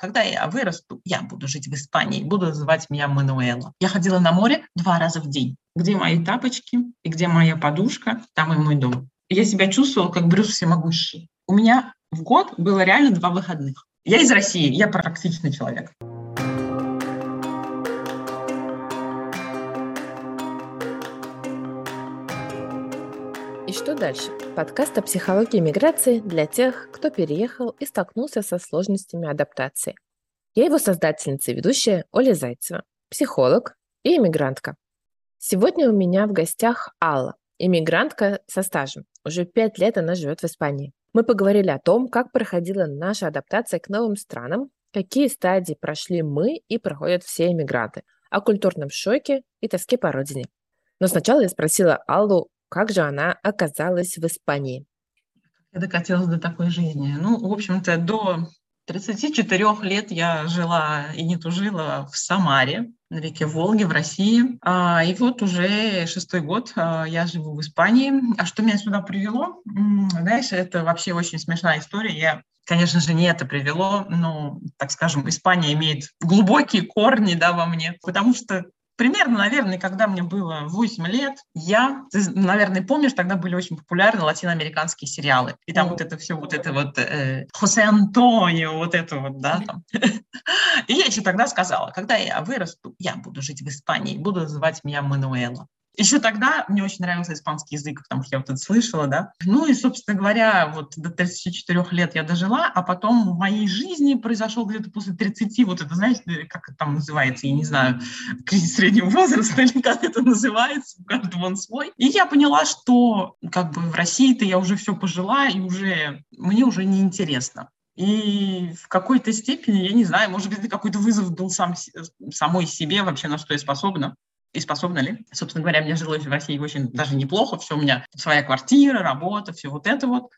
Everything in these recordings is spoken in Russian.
Когда я вырасту, я буду жить в Испании, буду называть меня Мануэла. Я ходила на море два раза в день. Где мои тапочки и где моя подушка, там и мой дом. Я себя чувствовала как Брюс Всемогущий. У меня в год было реально два выходных. Я из России, я практичный человек. Что дальше? Подкаст о психологии миграции для тех, кто переехал и столкнулся со сложностями адаптации. Я его создательница и ведущая Оля Зайцева, психолог и иммигрантка. Сегодня у меня в гостях Алла, иммигрантка со стажем. Уже пять лет она живет в Испании. Мы поговорили о том, как проходила наша адаптация к новым странам, какие стадии прошли мы и проходят все иммигранты, о культурном шоке и тоске по родине. Но сначала я спросила Аллу, как же она оказалась в Испании? Я докатилась до такой жизни. Ну, в общем-то, до 34 лет я жила и не тужила в Самаре, на реке Волге в России. А, и вот уже шестой год а, я живу в Испании. А что меня сюда привело? Знаешь, это вообще очень смешная история. Я Конечно же, не это привело, но, так скажем, Испания имеет глубокие корни да, во мне, потому что Примерно, наверное, когда мне было 8 лет, я, ты, наверное, помнишь, тогда были очень популярны латиноамериканские сериалы. И там mm вот это все, вот это вот э, Хосе Антонио, вот это вот, да, там. И я еще тогда сказала, когда я вырасту, я буду жить в Испании, буду называть меня Мануэла. Еще тогда мне очень нравился испанский язык, потому что я вот это слышала, да. Ну и, собственно говоря, вот до 34 лет я дожила, а потом в моей жизни произошел где-то после 30, вот это, знаете, как это там называется, я не знаю, кризис среднего возраста или как это называется, у каждого он свой. И я поняла, что как бы в России-то я уже все пожила, и уже мне уже неинтересно. И в какой-то степени, я не знаю, может быть, это какой-то вызов был сам, самой себе вообще, на что я способна и способна ли. Собственно говоря, мне жилось в России очень даже неплохо, все у меня своя квартира, работа, все вот это вот.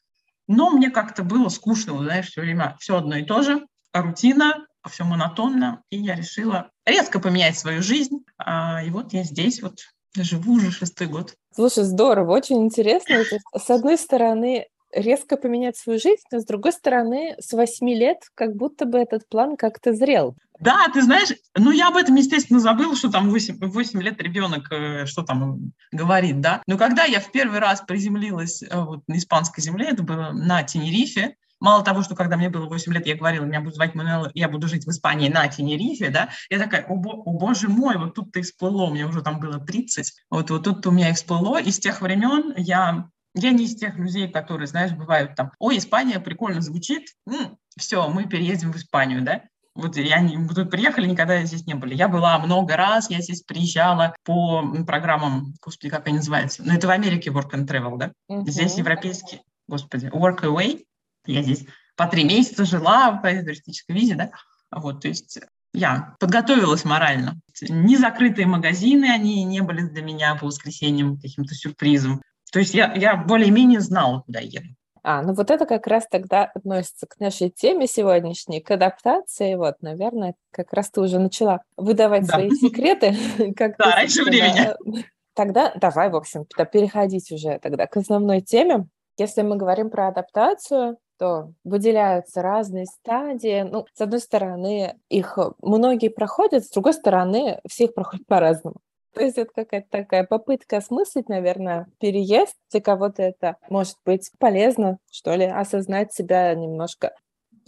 Но мне как-то было скучно, знаешь, все время все одно и то же, рутина, все монотонно, и я решила резко поменять свою жизнь. А, и вот я здесь вот живу уже шестой год. Слушай, здорово, очень интересно. С одной стороны, резко поменять свою жизнь, но с другой стороны, с восьми лет как будто бы этот план как-то зрел. Да, ты знаешь, ну я об этом, естественно, забыла, что там 8, 8 лет ребенок, э, что там говорит, да. Но когда я в первый раз приземлилась э, вот, на испанской земле, это было на Тенерифе, Мало того, что когда мне было 8 лет, я говорила, меня будут звать Мануэла, я буду жить в Испании на Тенерифе, да, я такая, о, бо, о боже мой, вот тут-то и всплыло, мне уже там было 30, вот, вот тут-то у меня и всплыло, и с тех времен я я не из тех людей, которые, знаешь, бывают там, ой, Испания прикольно звучит, м-м, все, мы переедем в Испанию, да? Вот я не, мы тут приехали, никогда здесь не были. Я была много раз, я здесь приезжала по программам, господи, как они называются? Ну, это в Америке Work and Travel, да? Uh-huh. Здесь европейские, господи, Work Away. Я здесь по три месяца жила по туристической визе, да? Вот, то есть я подготовилась морально. Не закрытые магазины, они не были для меня по воскресеньям каким-то сюрпризом. То есть я, я более-менее знала, куда еду. А, ну вот это как раз тогда относится к нашей теме сегодняшней, к адаптации. Вот, наверное, как раз ты уже начала выдавать да. свои секреты. Как да, раньше времени. Тогда давай, в общем, переходить уже тогда к основной теме. Если мы говорим про адаптацию, то выделяются разные стадии. Ну, с одной стороны, их многие проходят, с другой стороны, все их проходят по-разному. То есть это какая-то такая попытка осмыслить, наверное, переезд. Для кого-то это может быть полезно, что ли, осознать себя немножко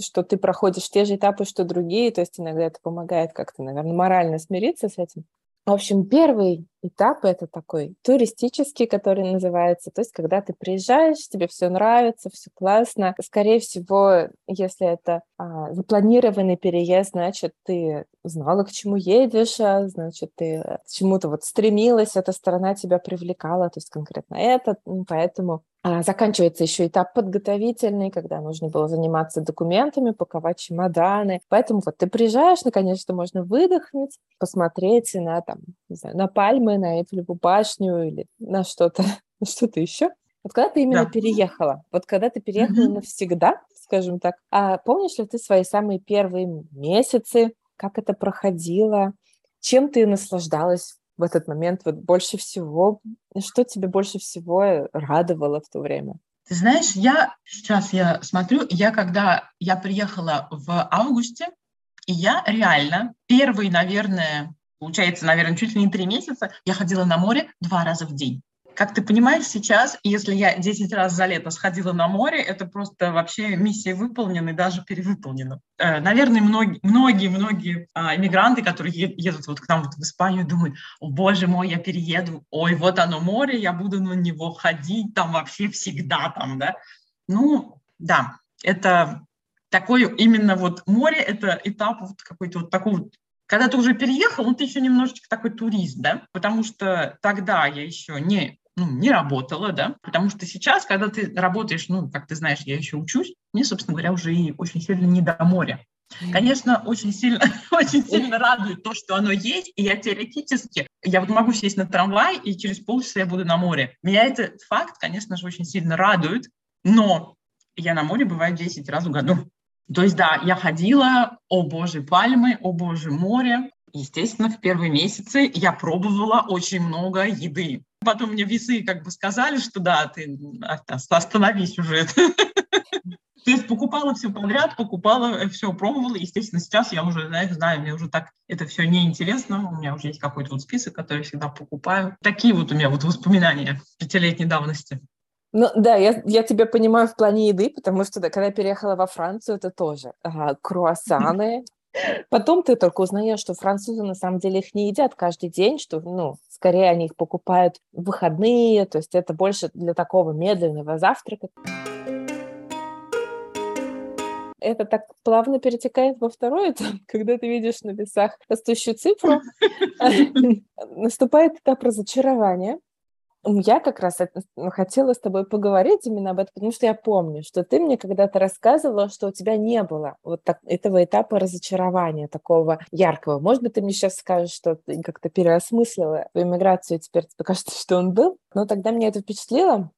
что ты проходишь те же этапы, что другие, то есть иногда это помогает как-то, наверное, морально смириться с этим. В общем, первый этап это такой туристический, который называется, то есть когда ты приезжаешь, тебе все нравится, все классно. Скорее всего, если это а, запланированный переезд, значит, ты знала, к чему едешь, а, значит, ты к чему-то вот стремилась, эта страна тебя привлекала, то есть конкретно это, поэтому а, заканчивается еще этап подготовительный, когда нужно было заниматься документами, паковать чемоданы. Поэтому вот ты приезжаешь, наконец-то можно выдохнуть, посмотреть на, там, не знаю, на пальмы, на Эйфелеву башню или на что-то, на что-то еще. Вот когда ты именно да. переехала, вот когда ты переехала mm-hmm. навсегда, скажем так, а помнишь ли ты свои самые первые месяцы, как это проходило, чем ты наслаждалась в этот момент вот больше всего? Что тебе больше всего радовало в то время? Ты знаешь, я сейчас я смотрю, я когда я приехала в августе, И я реально первый, наверное, получается, наверное, чуть ли не три месяца, я ходила на море два раза в день. Как ты понимаешь, сейчас, если я 10 раз за лето сходила на море, это просто вообще миссия выполнена и даже перевыполнена. Э, наверное, многие, многие, многие а, иммигранты, которые едут вот к нам вот в Испанию, думают, о боже мой, я перееду, ой, вот оно море, я буду на него ходить там вообще всегда там, да. Ну, да, это такое именно вот море, это этап вот какой-то вот такого когда ты уже переехал, ну, ты еще немножечко такой турист, да, потому что тогда я еще не ну, не работала, да, потому что сейчас, когда ты работаешь, ну, как ты знаешь, я еще учусь, мне, собственно говоря, уже и очень сильно не до моря. Конечно, очень сильно, очень сильно радует то, что оно есть, и я теоретически, я вот могу сесть на трамвай, и через полчаса я буду на море. Меня этот факт, конечно же, очень сильно радует, но я на море бываю 10 раз в году. То есть, да, я ходила, о боже, пальмы, о боже, море. Естественно, в первые месяцы я пробовала очень много еды. Потом мне весы как бы сказали, что да, ты остановись уже. То есть покупала все подряд, покупала, э, все пробовала. Естественно, сейчас я уже, знаешь, знаю, мне уже так это все неинтересно. У меня уже есть какой-то вот список, который я всегда покупаю. Такие вот у меня вот воспоминания пятилетней давности. Ну да, я, я тебя понимаю в плане еды, потому что да, когда я переехала во Францию, это тоже ага, круассаны, Потом ты только узнаешь, что французы на самом деле их не едят каждый день, что, ну, скорее они их покупают в выходные, то есть это больше для такого медленного завтрака. Это так плавно перетекает во второй этап, когда ты видишь на весах растущую цифру, наступает этап разочарования, я как раз хотела с тобой поговорить именно об этом, потому что я помню, что ты мне когда-то рассказывала, что у тебя не было вот так, этого этапа разочарования такого яркого. Может быть, ты мне сейчас скажешь, что ты как-то переосмыслила иммиграцию, и теперь тебе кажется, что он был. Но тогда мне это впечатлило.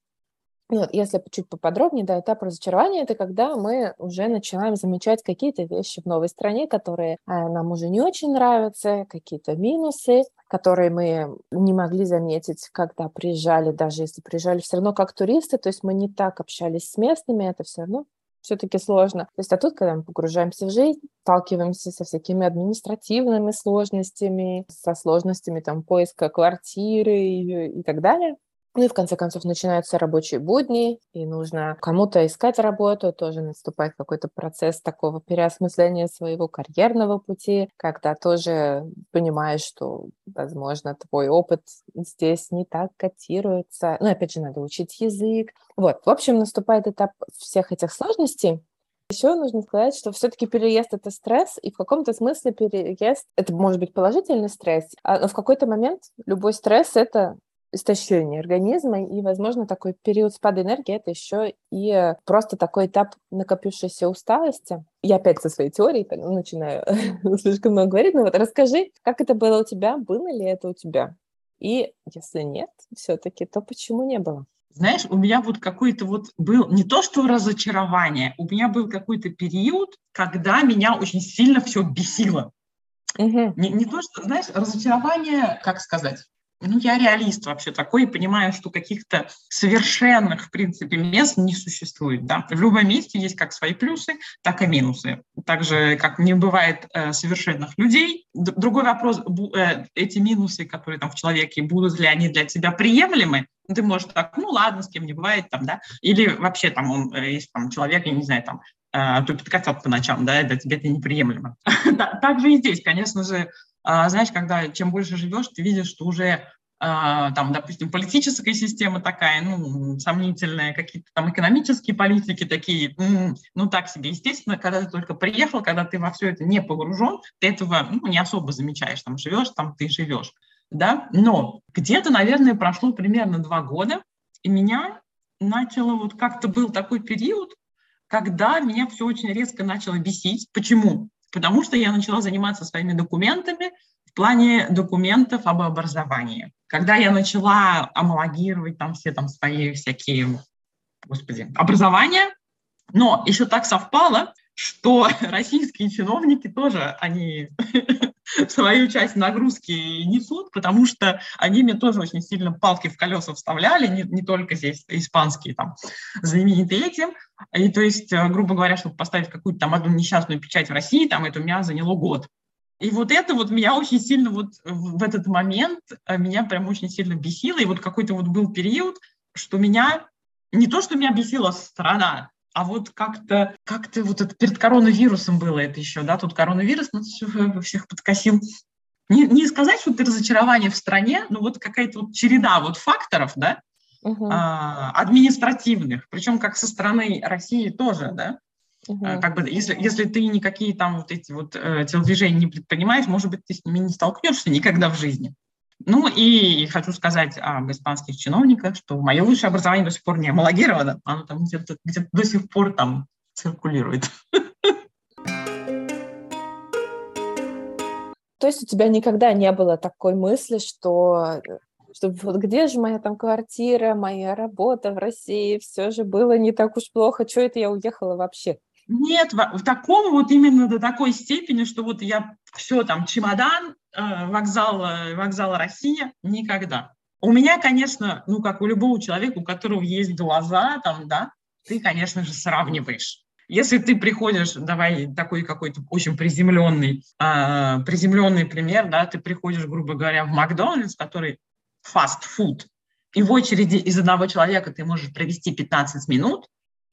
Вот, если чуть поподробнее, да, этап разочарования – это когда мы уже начинаем замечать какие-то вещи в новой стране, которые а, нам уже не очень нравятся, какие-то минусы, которые мы не могли заметить, когда приезжали, даже если приезжали все равно как туристы, то есть мы не так общались с местными, это все равно все-таки сложно. То есть, а тут, когда мы погружаемся в жизнь, сталкиваемся со всякими административными сложностями, со сложностями там поиска квартиры и, и так далее, ну и в конце концов начинаются рабочие будни, и нужно кому-то искать работу, тоже наступает какой-то процесс такого переосмысления своего карьерного пути, когда тоже понимаешь, что, возможно, твой опыт здесь не так котируется. Ну, опять же, надо учить язык. Вот, в общем, наступает этап всех этих сложностей, еще нужно сказать, что все-таки переезд это стресс, и в каком-то смысле переезд это может быть положительный стресс, а, но в какой-то момент любой стресс это истощение организма, и, возможно, такой период спада энергии – это еще и просто такой этап накопившейся усталости. Я опять со своей теорией начинаю слишком много говорить, но вот расскажи, как это было у тебя, было ли это у тебя? И если нет все-таки, то почему не было? Знаешь, у меня вот какой-то вот был не то что разочарование, у меня был какой-то период, когда меня очень сильно все бесило. Угу. Не, не то, что, знаешь, разочарование, как сказать, ну, я реалист вообще такой и понимаю, что каких-то совершенных, в принципе, мест не существует. Да? В любом месте есть как свои плюсы, так и минусы. Так же, как не бывает э, совершенных людей. Другой вопрос, э, эти минусы, которые там в человеке, будут ли они для тебя приемлемы? Ты можешь так, ну ладно, с кем не бывает там, да, или вообще там он, э, есть там человек, я не знаю, там, э, тупит котят по ночам, да, для тебя это неприемлемо. Так же и здесь, конечно же, знаешь, когда чем больше живешь, ты видишь, что уже а, там, допустим, политическая система такая, ну, сомнительная, какие-то там экономические политики такие, ну, так себе. Естественно, когда ты только приехал, когда ты во все это не погружен, ты этого ну, не особо замечаешь, там живешь, там ты живешь, да. Но где-то, наверное, прошло примерно два года, и меня начало вот как-то был такой период, когда меня все очень резко начало бесить. Почему? Потому что я начала заниматься своими документами в плане документов об образовании. Когда я начала амалогировать там все там свои всякие, господи, образования, но еще так совпало, что российские чиновники тоже, они свою часть нагрузки несут, потому что они мне тоже очень сильно палки в колеса вставляли, не, не только здесь испанские там знаменитые этим. И то есть, э, грубо говоря, чтобы поставить какую-то там одну несчастную печать в России, там это у меня заняло год. И вот это вот меня очень сильно вот в этот момент, э, меня прям очень сильно бесило. И вот какой-то вот был период, что меня, не то, что меня бесила страна, а вот как-то как вот это перед коронавирусом было это еще, да, тут коронавирус нас всех подкосил. Не, не сказать, что это разочарование в стране, но вот какая-то вот череда вот факторов, да, угу. а, административных, причем как со стороны России тоже, да, Угу. Как бы, если, если ты никакие там вот эти вот э, телодвижения не предпринимаешь, может быть, ты с ними не столкнешься никогда в жизни. Ну и хочу сказать об испанских чиновниках, что мое высшее образование до сих пор не амалогировано, оно там где-то где до сих пор там циркулирует. То есть у тебя никогда не было такой мысли, что что вот где же моя там квартира, моя работа в России, все же было не так уж плохо, что это я уехала вообще? Нет, в, в таком вот именно до такой степени, что вот я все там чемодан, э, вокзал, э, вокзал Россия, никогда. У меня, конечно, ну как у любого человека, у которого есть глаза, там, да, ты, конечно же, сравниваешь. Если ты приходишь, давай такой какой-то очень приземленный, э, приземленный пример, да, ты приходишь, грубо говоря, в Макдональдс, который фастфуд, и в очереди из одного человека ты можешь провести 15 минут,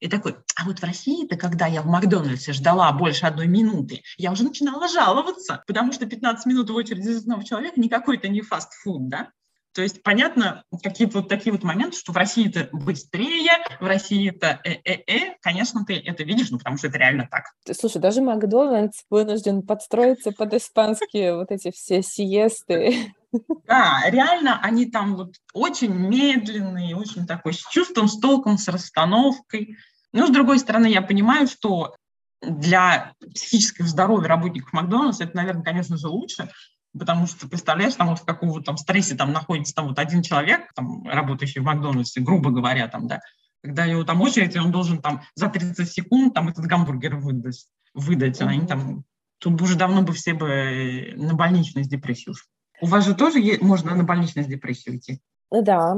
и такой, а вот в России-то, когда я в Макдональдсе ждала больше одной минуты, я уже начинала жаловаться, потому что 15 минут в очереди за одного человека не какой-то не фастфуд, да? То есть, понятно, какие-то вот такие вот моменты, что в России это быстрее, в России это э-э-э, конечно, ты это видишь, ну, потому что это реально так. Слушай, даже Макдональдс вынужден подстроиться под испанские вот эти все сиесты. Да, реально они там вот очень медленные, очень такой с чувством, с толком, с расстановкой. Но, с другой стороны, я понимаю, что для психического здоровья работников Макдональдс это, наверное, конечно же, лучше, потому что, представляешь, там вот в каком вот там стрессе там находится там вот один человек, там, работающий в Макдональдсе, грубо говоря, там, да, когда его там очередь, он должен там за 30 секунд там этот гамбургер выдать, выдать, mm-hmm. они там, тут уже давно бы все бы на больничную с депрессией ушли. У вас же тоже есть, можно на больничную с депрессией идти? Да.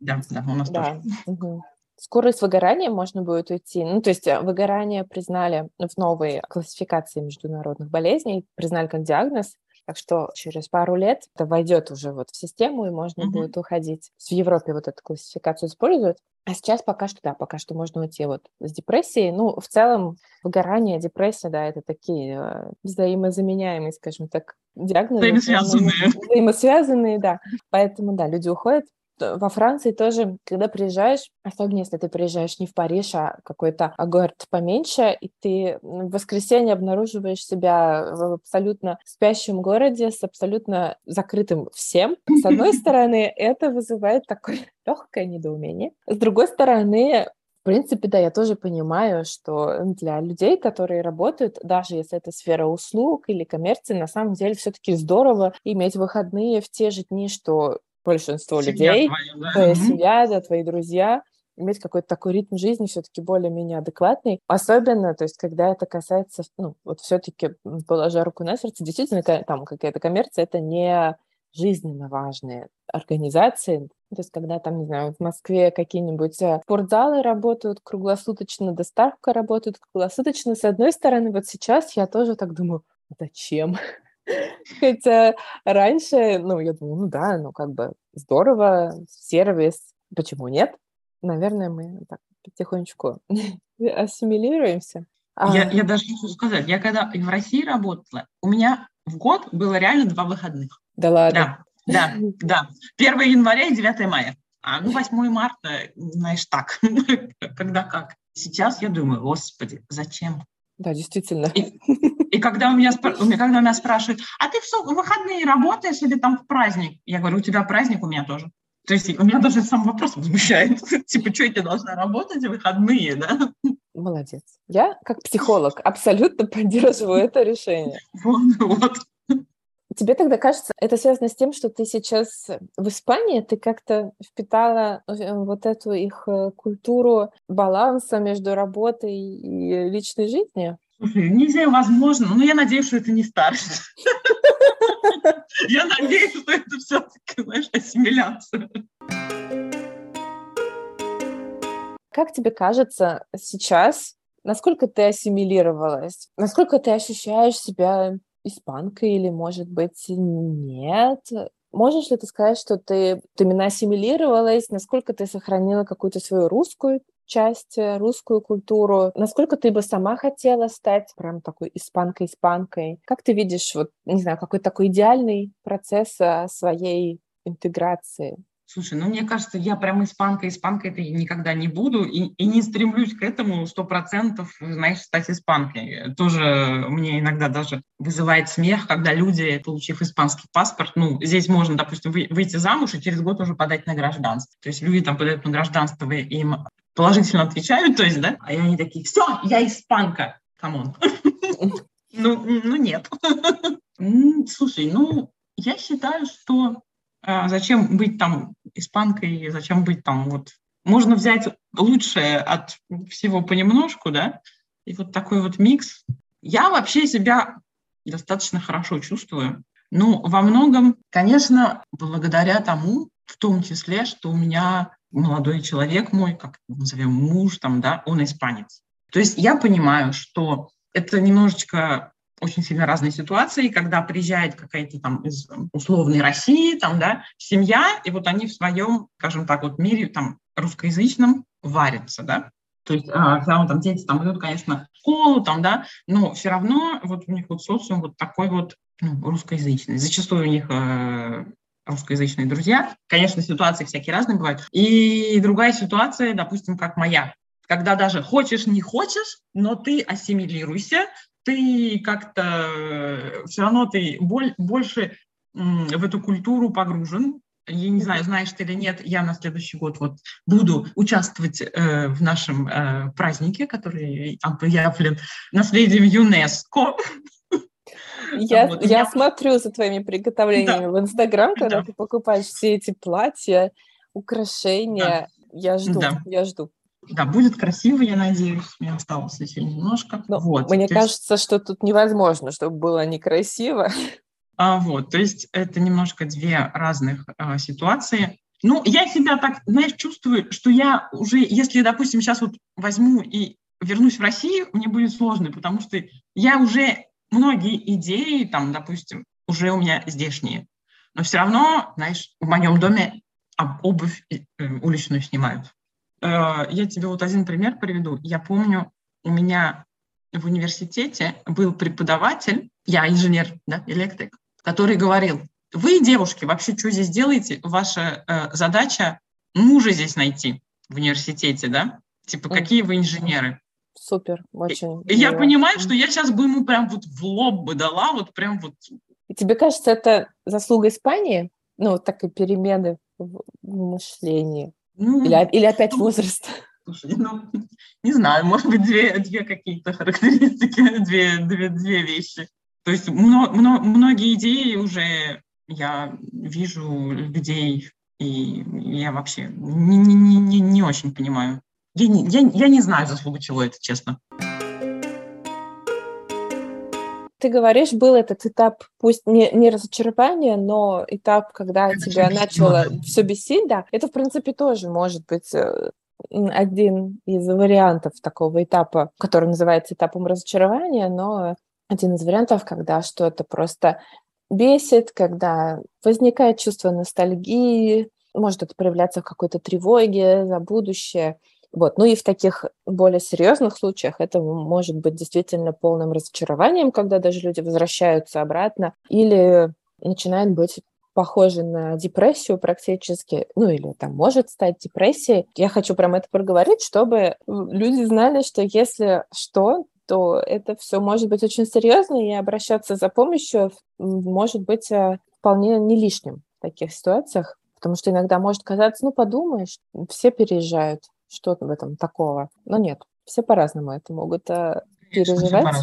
Да, да, у нас да. тоже. Угу. Скорость выгорания можно будет уйти. Ну, то есть э, выгорание признали в новой классификации международных болезней, признали как диагноз. Так что через пару лет это войдет уже вот в систему, и можно mm-hmm. будет уходить. В Европе вот эту классификацию используют. А сейчас пока что, да, пока что можно уйти вот с депрессией. Ну, в целом, выгорание, депрессия, да, это такие э, взаимозаменяемые, скажем так, диагнозы. Взаимосвязанные. Взаимосвязанные, да. Поэтому, да, люди уходят во Франции тоже, когда приезжаешь, особенно если ты приезжаешь не в Париж, а какой-то город поменьше, и ты в воскресенье обнаруживаешь себя в абсолютно спящем городе с абсолютно закрытым всем. С одной стороны, это вызывает такое легкое недоумение. С другой стороны, в принципе, да, я тоже понимаю, что для людей, которые работают, даже если это сфера услуг или коммерции, на самом деле все-таки здорово иметь выходные в те же дни, что большинство семья людей, твоя, да? твоя семья, да, твои друзья, иметь какой-то такой ритм жизни все-таки более-менее адекватный. Особенно, то есть, когда это касается, ну, вот все-таки, положа руку на сердце, действительно, там какая-то коммерция, это не жизненно важные организации. То есть, когда там, не знаю, в Москве какие-нибудь э, спортзалы работают круглосуточно, доставка работает круглосуточно, с одной стороны, вот сейчас я тоже так думаю, зачем? Хотя раньше, ну, я думаю, ну да, ну как бы здорово, сервис, почему нет? Наверное, мы так потихонечку ассимилируемся. Я, а... я даже хочу сказать, я когда в России работала, у меня в год было реально два выходных. Да ладно? Да, да, да. 1 января и 9 мая. А ну 8 марта, знаешь, так, когда как. Сейчас я думаю, господи, зачем? Да, действительно. И, и когда, у меня, когда меня спрашивают, а ты в выходные работаешь или там в праздник? Я говорю, у тебя праздник, у меня тоже. То есть у меня даже сам вопрос возмущает. Типа, что я тебе должна работать в выходные, да? Молодец. Я, как психолог, абсолютно поддерживаю это решение. Вот, вот. Тебе тогда кажется, это связано с тем, что ты сейчас в Испании, ты как-то впитала э, вот эту их э, культуру баланса между работой и личной жизнью? Слушай, не знаю, возможно, но я надеюсь, что это не старше. Я надеюсь, что это все-таки, знаешь, ассимиляция. Как тебе кажется сейчас, насколько ты ассимилировалась? Насколько ты ощущаешь себя испанкой или, может быть, нет? Можешь ли ты сказать, что ты, ты именно ассимилировалась, насколько ты сохранила какую-то свою русскую часть, э, русскую культуру? Насколько ты бы сама хотела стать прям такой испанкой-испанкой? Как ты видишь, вот, не знаю, какой такой идеальный процесс э, своей интеграции? Слушай, ну мне кажется, я прям испанка, испанка это никогда не буду и, и не стремлюсь к этому сто процентов, знаешь, стать испанкой. Тоже мне иногда даже вызывает смех, когда люди, получив испанский паспорт, ну, здесь можно, допустим, выйти замуж и через год уже подать на гражданство. То есть люди там подают на гражданство, и им положительно отвечают, то есть, да, а они такие, все, я испанка, come on. Ну, ну нет. Слушай, ну, я считаю, что зачем быть там испанкой, зачем быть там вот... Можно взять лучшее от всего понемножку, да, и вот такой вот микс. Я вообще себя достаточно хорошо чувствую. Ну, во многом, конечно, благодаря тому, в том числе, что у меня молодой человек мой, как назовем, муж там, да, он испанец. То есть я понимаю, что это немножечко очень сильно разные ситуации, когда приезжает какая-то там из условной России, там, да, семья, и вот они в своем, скажем так, вот мире там русскоязычном варятся, да, то есть, а, когда там дети там идут, конечно, в школу, там, да, но все равно вот у них вот социум вот такой вот ну, русскоязычный. Зачастую у них э, русскоязычные друзья. Конечно, ситуации всякие разные бывают. И другая ситуация, допустим, как моя, когда даже хочешь, не хочешь, но ты ассимилируйся, ты как-то э, все равно ты боль, больше в эту культуру погружен. Я не знаю, знаешь ты или нет, я на следующий год вот буду участвовать э, в нашем э, празднике, который объявлен наследием ЮНЕСКО. Я, вот, я, я смотрю за твоими приготовлениями да. в Инстаграм, когда да. ты покупаешь все эти платья, украшения. Да. Я жду, да. я жду. Да, будет красиво, я надеюсь. Мне осталось еще немножко. Но вот, мне кажется, есть... что тут невозможно, чтобы было некрасиво. А, вот, то есть это немножко две разных а, ситуации. Ну, я себя так, знаешь, чувствую, что я уже, если, допустим, сейчас вот возьму и вернусь в Россию, мне будет сложно, потому что я уже многие идеи, там, допустим, уже у меня здешние. Но все равно, знаешь, в моем доме обувь э, уличную снимают. Э, я тебе вот один пример приведу. Я помню, у меня в университете был преподаватель, я инженер, да, электрик, который говорил, вы, девушки, вообще что здесь делаете? Ваша э, задача мужа здесь найти в университете, да? Типа, какие вы инженеры? Супер, очень. И я понимаю, что я сейчас бы ему прям вот в лоб бы дала, вот прям вот. И тебе кажется, это заслуга Испании? Ну, вот такие перемены в мышлении? Ну, или, или опять ну, возраст? Слушай, ну, не знаю, может быть, две, две какие-то характеристики, две, две, две вещи. То есть мно, мно, многие идеи уже я вижу людей, и я вообще не, не, не, не очень понимаю. Я не, я, я не знаю заслугу чего это, честно. Ты говоришь, был этот этап, пусть не, не разочарование, но этап, когда это тебя начало все бесить, да, это, в принципе, тоже может быть э, один из вариантов такого этапа, который называется этапом разочарования, но один из вариантов, когда что-то просто бесит, когда возникает чувство ностальгии, может это проявляться в какой-то тревоге за будущее. Вот. Ну и в таких более серьезных случаях это может быть действительно полным разочарованием, когда даже люди возвращаются обратно, или начинает быть похоже на депрессию практически, ну или там может стать депрессией. Я хочу прям это проговорить, чтобы люди знали, что если что, то это все может быть очень серьезно, и обращаться за помощью может быть э, вполне не лишним в таких ситуациях, потому что иногда может казаться, ну подумаешь, все переезжают, что в этом такого? Но нет, все по-разному это могут а, переживать.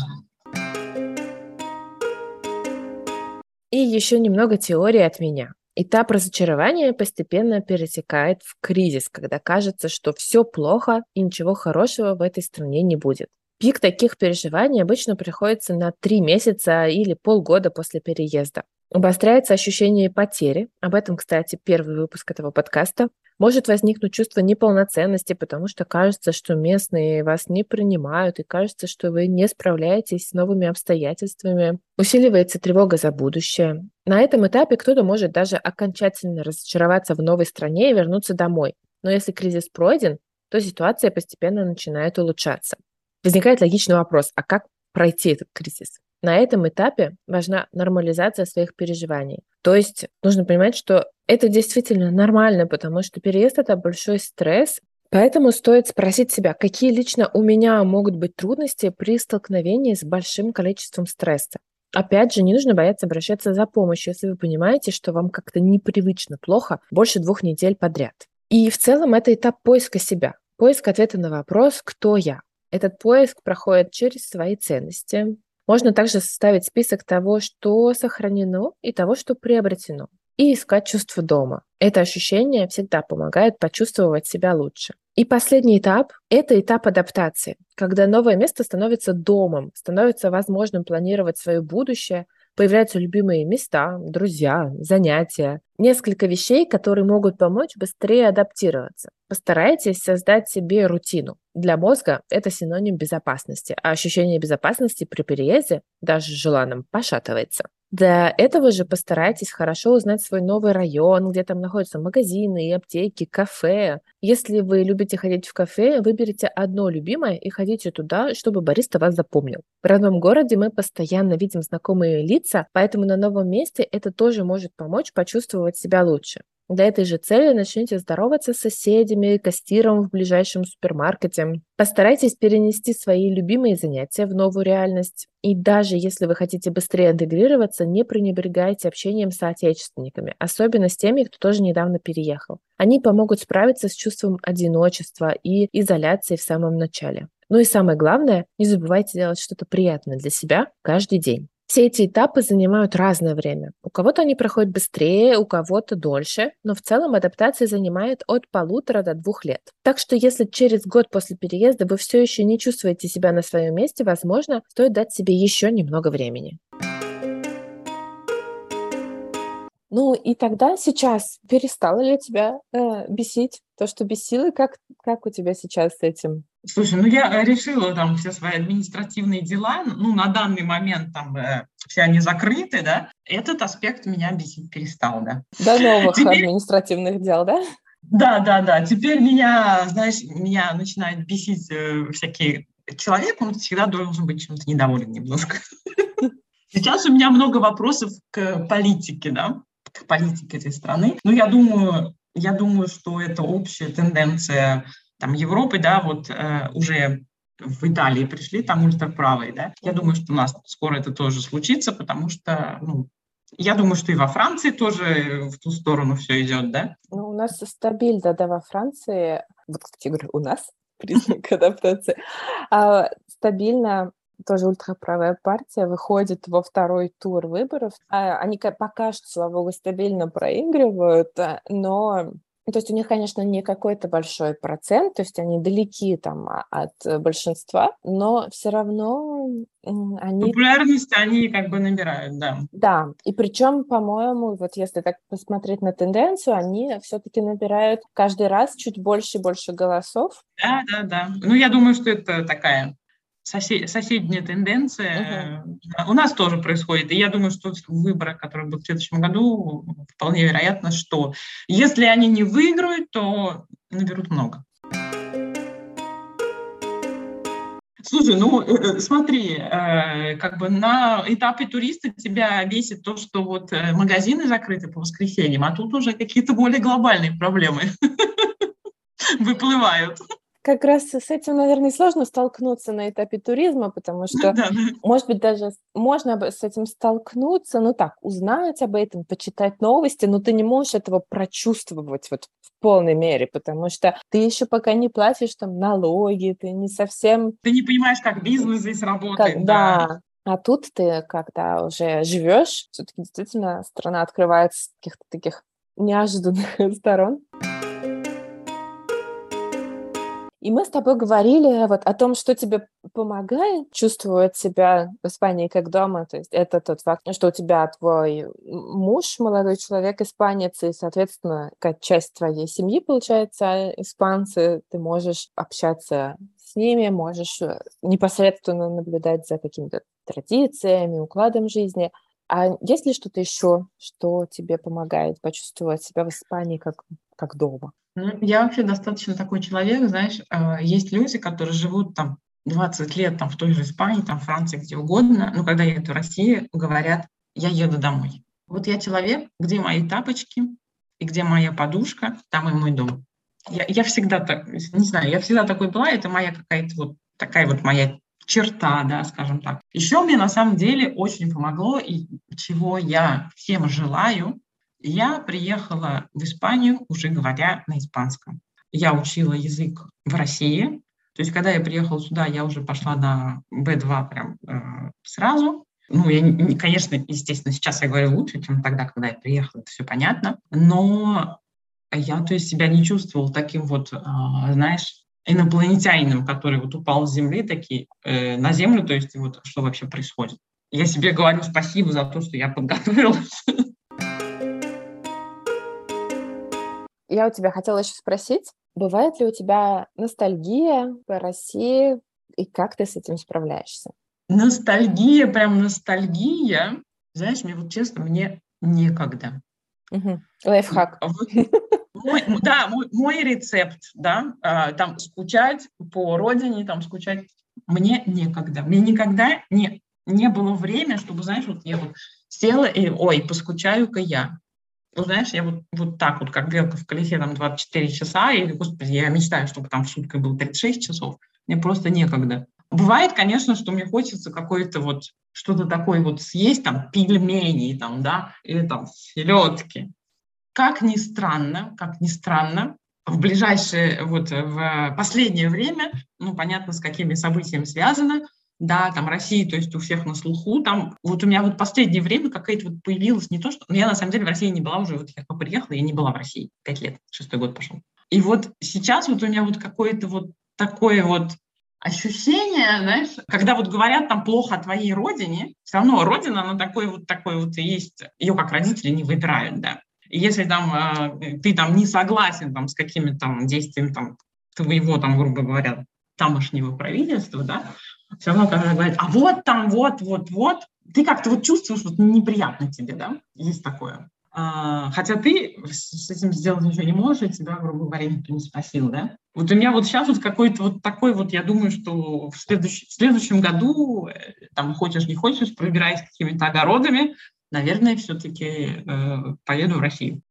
И еще немного теории от меня. Этап разочарования постепенно перетекает в кризис, когда кажется, что все плохо и ничего хорошего в этой стране не будет. Пик таких переживаний обычно приходится на три месяца или полгода после переезда. Обостряется ощущение потери. Об этом, кстати, первый выпуск этого подкаста. Может возникнуть чувство неполноценности, потому что кажется, что местные вас не принимают, и кажется, что вы не справляетесь с новыми обстоятельствами. Усиливается тревога за будущее. На этом этапе кто-то может даже окончательно разочароваться в новой стране и вернуться домой. Но если кризис пройден, то ситуация постепенно начинает улучшаться. Возникает логичный вопрос, а как пройти этот кризис? На этом этапе важна нормализация своих переживаний. То есть нужно понимать, что это действительно нормально, потому что переезд — это большой стресс, Поэтому стоит спросить себя, какие лично у меня могут быть трудности при столкновении с большим количеством стресса. Опять же, не нужно бояться обращаться за помощью, если вы понимаете, что вам как-то непривычно плохо больше двух недель подряд. И в целом это этап поиска себя, поиск ответа на вопрос «Кто я?». Этот поиск проходит через свои ценности, можно также составить список того, что сохранено и того, что приобретено, и искать чувство дома. Это ощущение всегда помогает почувствовать себя лучше. И последний этап – это этап адаптации, когда новое место становится домом, становится возможным планировать свое будущее, появляются любимые места, друзья, занятия, несколько вещей, которые могут помочь быстрее адаптироваться. Постарайтесь создать себе рутину. Для мозга это синоним безопасности, а ощущение безопасности при переезде, даже желанном, пошатывается. Для этого же постарайтесь хорошо узнать свой новый район, где там находятся магазины и аптеки, кафе. Если вы любите ходить в кафе, выберите одно любимое и ходите туда, чтобы бариста вас запомнил. В родном городе мы постоянно видим знакомые лица, поэтому на новом месте это тоже может помочь почувствовать себя лучше. Для этой же цели начните здороваться с соседями, кассиром в ближайшем супермаркете. Постарайтесь перенести свои любимые занятия в новую реальность. И даже если вы хотите быстрее интегрироваться, не пренебрегайте общением с соотечественниками, особенно с теми, кто тоже недавно переехал. Они помогут справиться с чувством одиночества и изоляции в самом начале. Ну и самое главное, не забывайте делать что-то приятное для себя каждый день. Все эти этапы занимают разное время. У кого-то они проходят быстрее, у кого-то дольше, но в целом адаптация занимает от полутора до двух лет. Так что если через год после переезда вы все еще не чувствуете себя на своем месте, возможно, стоит дать себе еще немного времени. Ну и тогда сейчас перестало ли тебя э, бесить то, что бесило? Как, как у тебя сейчас с этим? Слушай, ну я э, решила там все свои административные дела, ну на данный момент там э, все они закрыты, да, этот аспект меня бесить перестал, да. До новых Теперь... административных дел, да? Да, да, да. Теперь меня, знаешь, меня начинает бесить э, всякие... Человек, он всегда должен быть чем-то недоволен немножко. Сейчас у меня много вопросов к политике, да к политике этой страны. Но я думаю, я думаю, что это общая тенденция там, Европы, да, вот э, уже в Италии пришли там ультраправые, да. Я думаю, что у нас скоро это тоже случится, потому что, ну, я думаю, что и во Франции тоже в ту сторону все идет, да? Ну, у нас стабильно, да, во Франции, вот, кстати, говорю, у нас признак адаптации, а, стабильно тоже ультраправая партия выходит во второй тур выборов. А, они пока что, слава богу, стабильно проигрывают, э, но то есть у них, конечно, не какой-то большой процент, то есть они далеки там а, от большинства, но все равно они... Популярность они как бы набирают, да. Да, и причем, по-моему, вот если так посмотреть на тенденцию, они все-таки набирают каждый раз чуть больше и больше голосов. Да, да, да. Ну, я думаю, что это такая сосед, соседняя тенденция uh-huh. у нас тоже происходит. И я думаю, что выборы, которые будут в следующем году, вполне вероятно, что если они не выиграют, то наберут много. Слушай, ну э, э, смотри, э, как бы на этапе туриста тебя бесит то, что вот магазины закрыты по воскресеньям, а тут уже какие-то более глобальные проблемы выплывают как раз с этим, наверное, сложно столкнуться на этапе туризма, потому что, да, да. может быть, даже можно с этим столкнуться, ну так, узнать об этом, почитать новости, но ты не можешь этого прочувствовать вот в полной мере, потому что ты еще пока не платишь там налоги, ты не совсем... Ты не понимаешь, как бизнес здесь работает. Как, да. да. А тут ты, когда уже живешь, все-таки действительно страна открывается с каких-то таких неожиданных сторон. И мы с тобой говорили вот о том, что тебе помогает чувствовать себя в Испании как дома. То есть это тот факт, что у тебя твой муж, молодой человек, испанец, и, соответственно, как часть твоей семьи, получается, испанцы, ты можешь общаться с ними, можешь э, непосредственно наблюдать за какими-то традициями, укладом жизни. А есть ли что-то еще, что тебе помогает почувствовать себя в Испании как, как дома? Ну, я вообще достаточно такой человек, знаешь, э, есть люди, которые живут там 20 лет там, в той же Испании, там, Франции, где угодно, но когда едут в Россию, говорят, я еду домой. Вот я человек, где мои тапочки и где моя подушка, там и мой дом. Я, я всегда так, не знаю, я всегда такой была, это моя какая-то вот такая вот моя черта, да, скажем так. Еще мне на самом деле очень помогло, и чего я всем желаю, я приехала в Испанию, уже говоря на испанском. Я учила язык в России. То есть, когда я приехала сюда, я уже пошла на B2 прям э, сразу. Ну, я, конечно, естественно, сейчас я говорю лучше, чем тогда, когда я приехала, это все понятно. Но я, то есть, себя не чувствовала таким вот, э, знаешь, инопланетянином, который вот упал с Земли такие, э, на Землю, то есть вот что вообще происходит. Я себе говорю спасибо за то, что я подготовилась. Я у тебя хотела еще спросить, бывает ли у тебя ностальгия по России, и как ты с этим справляешься? Ностальгия, прям ностальгия. Знаешь, мне вот честно, мне некогда. Угу. Лайфхак. Мой, да, мой, мой рецепт, да, а, там скучать по родине, там скучать, мне некогда. Мне никогда не, не было времени, чтобы, знаешь, вот я вот села и, ой, поскучаю-ка я. Ну, знаешь, я вот, вот так вот, как белка в колесе, там 24 часа, или, господи, я мечтаю, чтобы там в суткой было 36 часов, мне просто некогда. Бывает, конечно, что мне хочется какой-то вот что-то такое вот съесть, там, пельмени, там, да, или там селедки. Как ни странно, как ни странно, в ближайшее, вот в последнее время, ну, понятно, с какими событиями связано, да, там России, то есть у всех на слуху, там вот у меня вот последнее время какая-то вот появилась не то, что... Ну, я на самом деле в России не была уже, вот я приехала, я не была в России, пять лет, шестой год пошел. И вот сейчас вот у меня вот какое-то вот такое вот ощущение, знаешь, когда вот говорят там плохо о твоей родине, все равно родина, она такой вот такой вот и есть, ее как родители не выбирают, да. И если там э, ты там не согласен там с какими-то там действиями там твоего там, грубо говоря, тамошнего правительства, да, все равно, когда говорят, а вот там, вот, вот, вот, ты как-то вот чувствуешь, вот неприятно тебе, да, есть такое. А, хотя ты с этим сделать ничего не можешь, тебя, грубо говоря, никто не спросил, да. Вот у меня вот сейчас вот какой-то вот такой вот, я думаю, что в, следующ, в следующем году, э, там, хочешь, не хочешь, пробираясь какими-то огородами, наверное, все-таки э, поеду в Россию.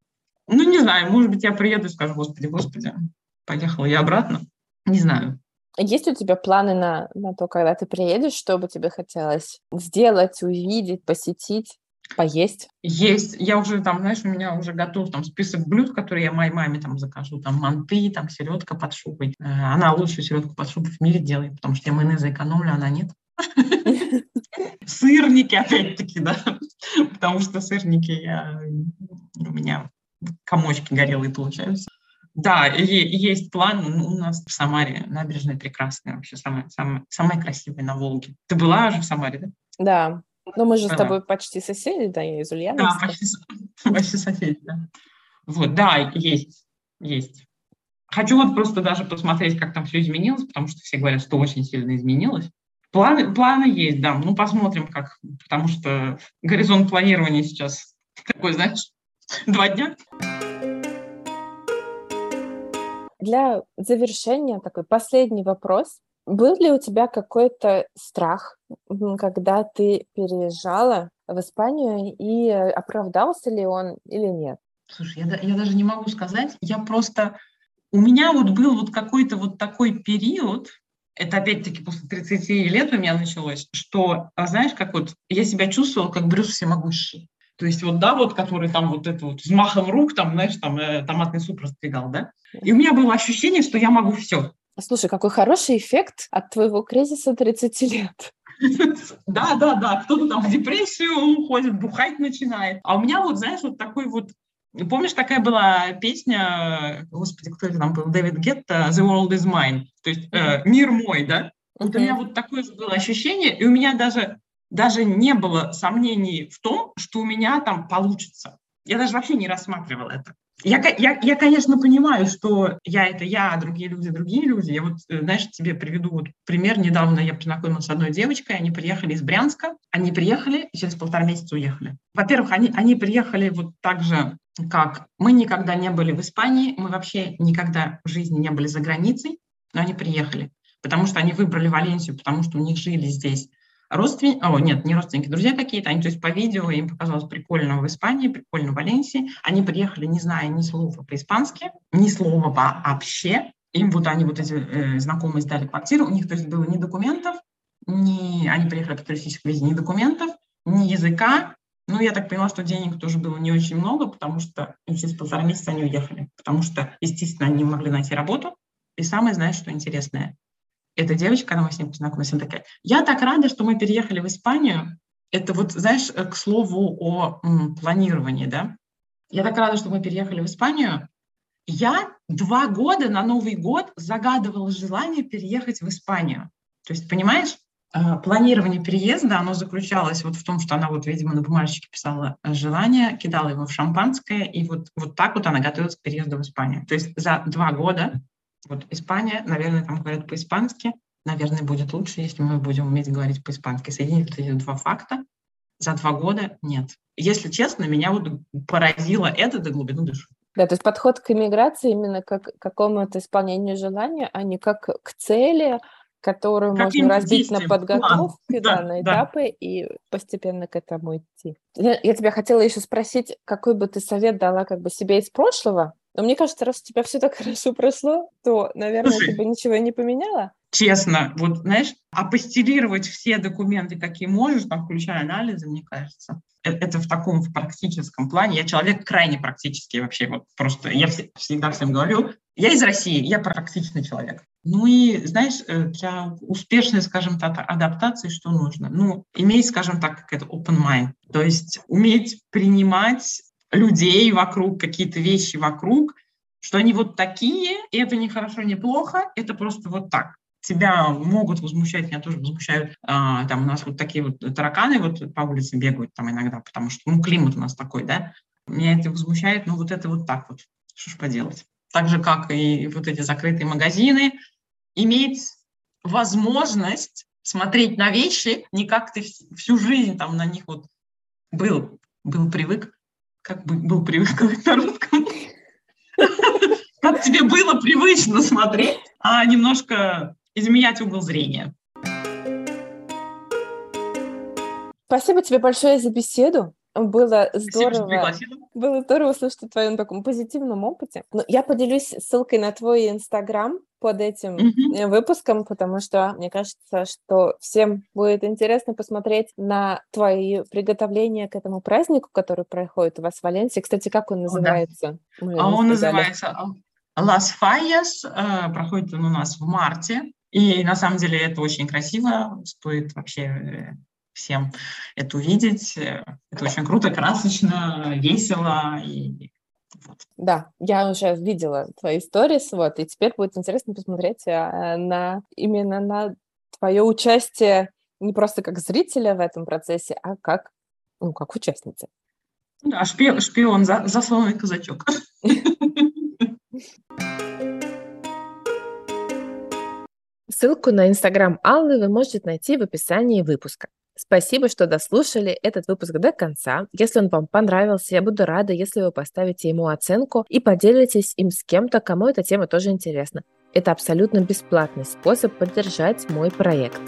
Ну, не знаю, может быть, я приеду и скажу, господи, господи, поехала я обратно. Не знаю. Есть у тебя планы на, на то, когда ты приедешь, что бы тебе хотелось сделать, увидеть, посетить? Поесть? Есть. Я уже там, знаешь, у меня уже готов там список блюд, которые я моей маме там закажу. Там манты, там селедка под шубой. Э, она лучшую селедку под шубой в мире делает, потому что я майонеза экономлю, она нет. Сырники, опять-таки, да. Потому что сырники я, у меня комочки горелые получаются. Да, есть план у нас в Самаре, набережная прекрасная, вообще самая, самая, самая красивая на Волге. Ты была уже в Самаре, да? Да, ну мы же с тобой почти соседи, да, из Ульяновска. Да, почти, почти соседи, да. Вот, да, есть, есть. Хочу вот просто даже посмотреть, как там все изменилось, потому что все говорят, что очень сильно изменилось. Планы, планы есть, да, ну посмотрим как, потому что горизонт планирования сейчас такой, знаешь, два дня. Для завершения такой последний вопрос. Был ли у тебя какой-то страх, когда ты переезжала в Испанию, и оправдался ли он или нет? Слушай, я, я даже не могу сказать. Я просто... У меня вот был вот какой-то вот такой период, это опять-таки после 30 лет у меня началось, что, а знаешь, как вот я себя чувствовала как Брюс всемогущий. То есть вот, да, вот, который там вот это вот взмахом рук, там, знаешь, там э, томатный суп раздвигал, да? И у меня было ощущение, что я могу все. Слушай, какой хороший эффект от твоего кризиса 30 лет. Да, да, да. Кто-то там в депрессию уходит, бухать начинает. А у меня вот, знаешь, вот такой вот Помнишь, такая была песня, господи, кто это там был, Дэвид Гетта, «The world is mine», то есть э, «Мир мой», да? Вот у меня вот такое было ощущение, и у меня даже, даже не было сомнений в том, что у меня там получится. Я даже вообще не рассматривала это. Я, я, я, конечно, понимаю, что я это я, а другие люди другие люди. Я вот, э, знаешь, тебе приведу вот пример. Недавно я познакомилась с одной девочкой, они приехали из Брянска, они приехали и через полтора месяца уехали. Во-первых, они, они приехали вот так же, как мы никогда не были в Испании, мы вообще никогда в жизни не были за границей, но они приехали, потому что они выбрали Валенсию, потому что у них жили здесь родственники, о, нет, не родственники, друзья какие-то, они, то есть по видео им показалось прикольно в Испании, прикольно в Валенсии, они приехали, не зная ни слова по-испански, ни слова вообще, им вот они вот эти э, знакомые сдали квартиру, у них, то есть, было ни документов, ни, они приехали по туристической визе, ни документов, ни языка, ну, я так поняла, что денег тоже было не очень много, потому что через полтора месяца они уехали, потому что, естественно, они не могли найти работу. И самое, знаешь, что интересное, эта девочка, когда мы с ней познакомились, она такая, я так рада, что мы переехали в Испанию. Это вот, знаешь, э, к слову о м, планировании, да. Я так рада, что мы переехали в Испанию. Я два года на Новый год загадывала желание переехать в Испанию. То есть, понимаешь, э, планирование переезда, оно заключалось вот в том, что она вот, видимо, на бумажечке писала э, желание, кидала его в шампанское, и вот, вот так вот она готовилась к переезду в Испанию. То есть за два года вот Испания, наверное, там говорят по-испански. Наверное, будет лучше, если мы будем уметь говорить по-испански. Соединить вот эти два факта за два года нет. Если честно, меня вот поразило это до глубины души. Да, то есть подход к иммиграции именно как к какому-то исполнению желания, а не как к цели, которую как можно разбить на подготовку, да, да, на этапы да. и постепенно к этому идти. Я, я тебя хотела еще спросить, какой бы ты совет дала как бы себе из прошлого, но мне кажется, раз у тебя все так хорошо прошло, то, наверное, Слушай, ты бы ничего не поменяла. Честно, вот, знаешь, апостелировать все документы, какие можешь, там, включая анализы, мне кажется, э, это в таком в практическом плане. Я человек крайне практический вообще. Вот просто я всегда всем говорю, я из России, я практичный человек. Ну и, знаешь, э, для успешной, скажем так, адаптации что нужно? Ну, иметь, скажем так, как это open mind, то есть уметь принимать людей вокруг, какие-то вещи вокруг, что они вот такие, и это не хорошо, не плохо, это просто вот так. Тебя могут возмущать, меня тоже возмущают. А, там у нас вот такие вот тараканы вот по улице бегают там иногда, потому что, ну, климат у нас такой, да. Меня это возмущает, но вот это вот так вот. Что ж поделать. Так же, как и вот эти закрытые магазины, иметь возможность смотреть на вещи, не как ты всю жизнь там на них вот был, был привык, как бы был привык на русском. Как тебе было привычно смотреть, а немножко изменять угол зрения. Спасибо тебе большое за беседу. Было здорово. Было здорово слышать о твоем таком позитивном опыте. Но я поделюсь ссылкой на твой инстаграм под этим mm-hmm. выпуском, потому что мне кажется, что всем будет интересно посмотреть на твои приготовления к этому празднику, который проходит у вас в Валенсии. Кстати, как он называется? О, да. Он называется Las Fallas. Э, проходит он у нас в марте. И на самом деле это очень красиво. Стоит вообще э, всем это увидеть. Это очень круто, красочно, весело. И. Да, я уже видела твои сторис, вот, и теперь будет интересно посмотреть а, на именно на твое участие не просто как зрителя в этом процессе, а как, ну, как участницы. Да, шпион, шпион за, засланный казачок. Ссылку на инстаграм Аллы вы можете найти в описании выпуска. Спасибо, что дослушали этот выпуск до конца. Если он вам понравился, я буду рада, если вы поставите ему оценку и поделитесь им с кем-то, кому эта тема тоже интересна. Это абсолютно бесплатный способ поддержать мой проект.